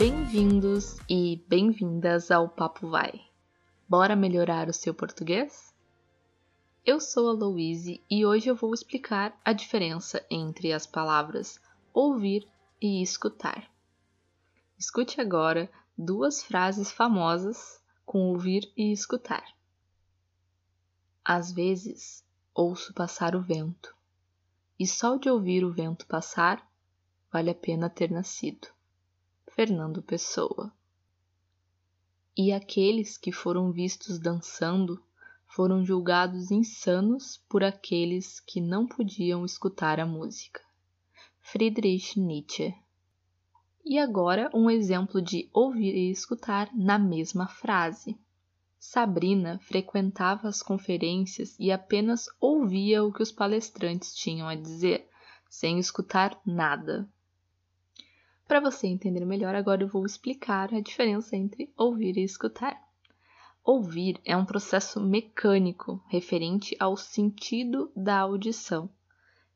Bem-vindos e bem-vindas ao Papo Vai. Bora melhorar o seu português? Eu sou a Louise e hoje eu vou explicar a diferença entre as palavras ouvir e escutar. Escute agora duas frases famosas com ouvir e escutar. Às vezes ouço passar o vento, e só de ouvir o vento passar vale a pena ter nascido. Fernando Pessoa. E aqueles que foram vistos dançando foram julgados insanos por aqueles que não podiam escutar a música. Friedrich Nietzsche. E agora um exemplo de ouvir e escutar na mesma frase. Sabrina frequentava as conferências e apenas ouvia o que os palestrantes tinham a dizer, sem escutar nada. Para você entender melhor, agora eu vou explicar a diferença entre ouvir e escutar. Ouvir é um processo mecânico referente ao sentido da audição.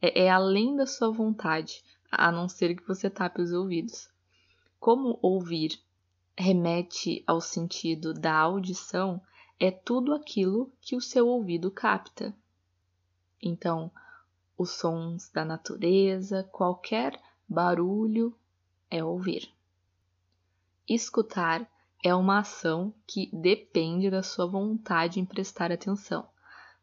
É, é além da sua vontade, a não ser que você tape os ouvidos. Como ouvir remete ao sentido da audição, é tudo aquilo que o seu ouvido capta. Então, os sons da natureza, qualquer barulho, é ouvir. Escutar é uma ação que depende da sua vontade em prestar atenção,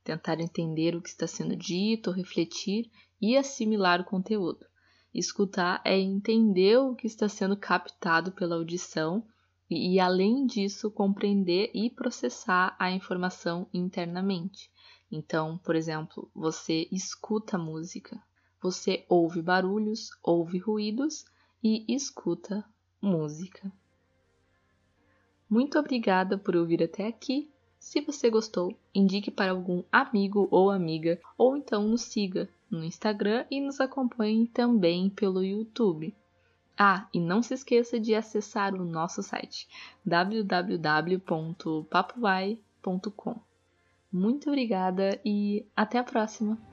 tentar entender o que está sendo dito, refletir e assimilar o conteúdo. Escutar é entender o que está sendo captado pela audição e, além disso, compreender e processar a informação internamente. Então, por exemplo, você escuta música, você ouve barulhos, ouve ruídos e escuta música. Muito obrigada por ouvir até aqui. Se você gostou, indique para algum amigo ou amiga, ou então nos siga no Instagram e nos acompanhe também pelo YouTube. Ah, e não se esqueça de acessar o nosso site www.papovai.com. Muito obrigada e até a próxima!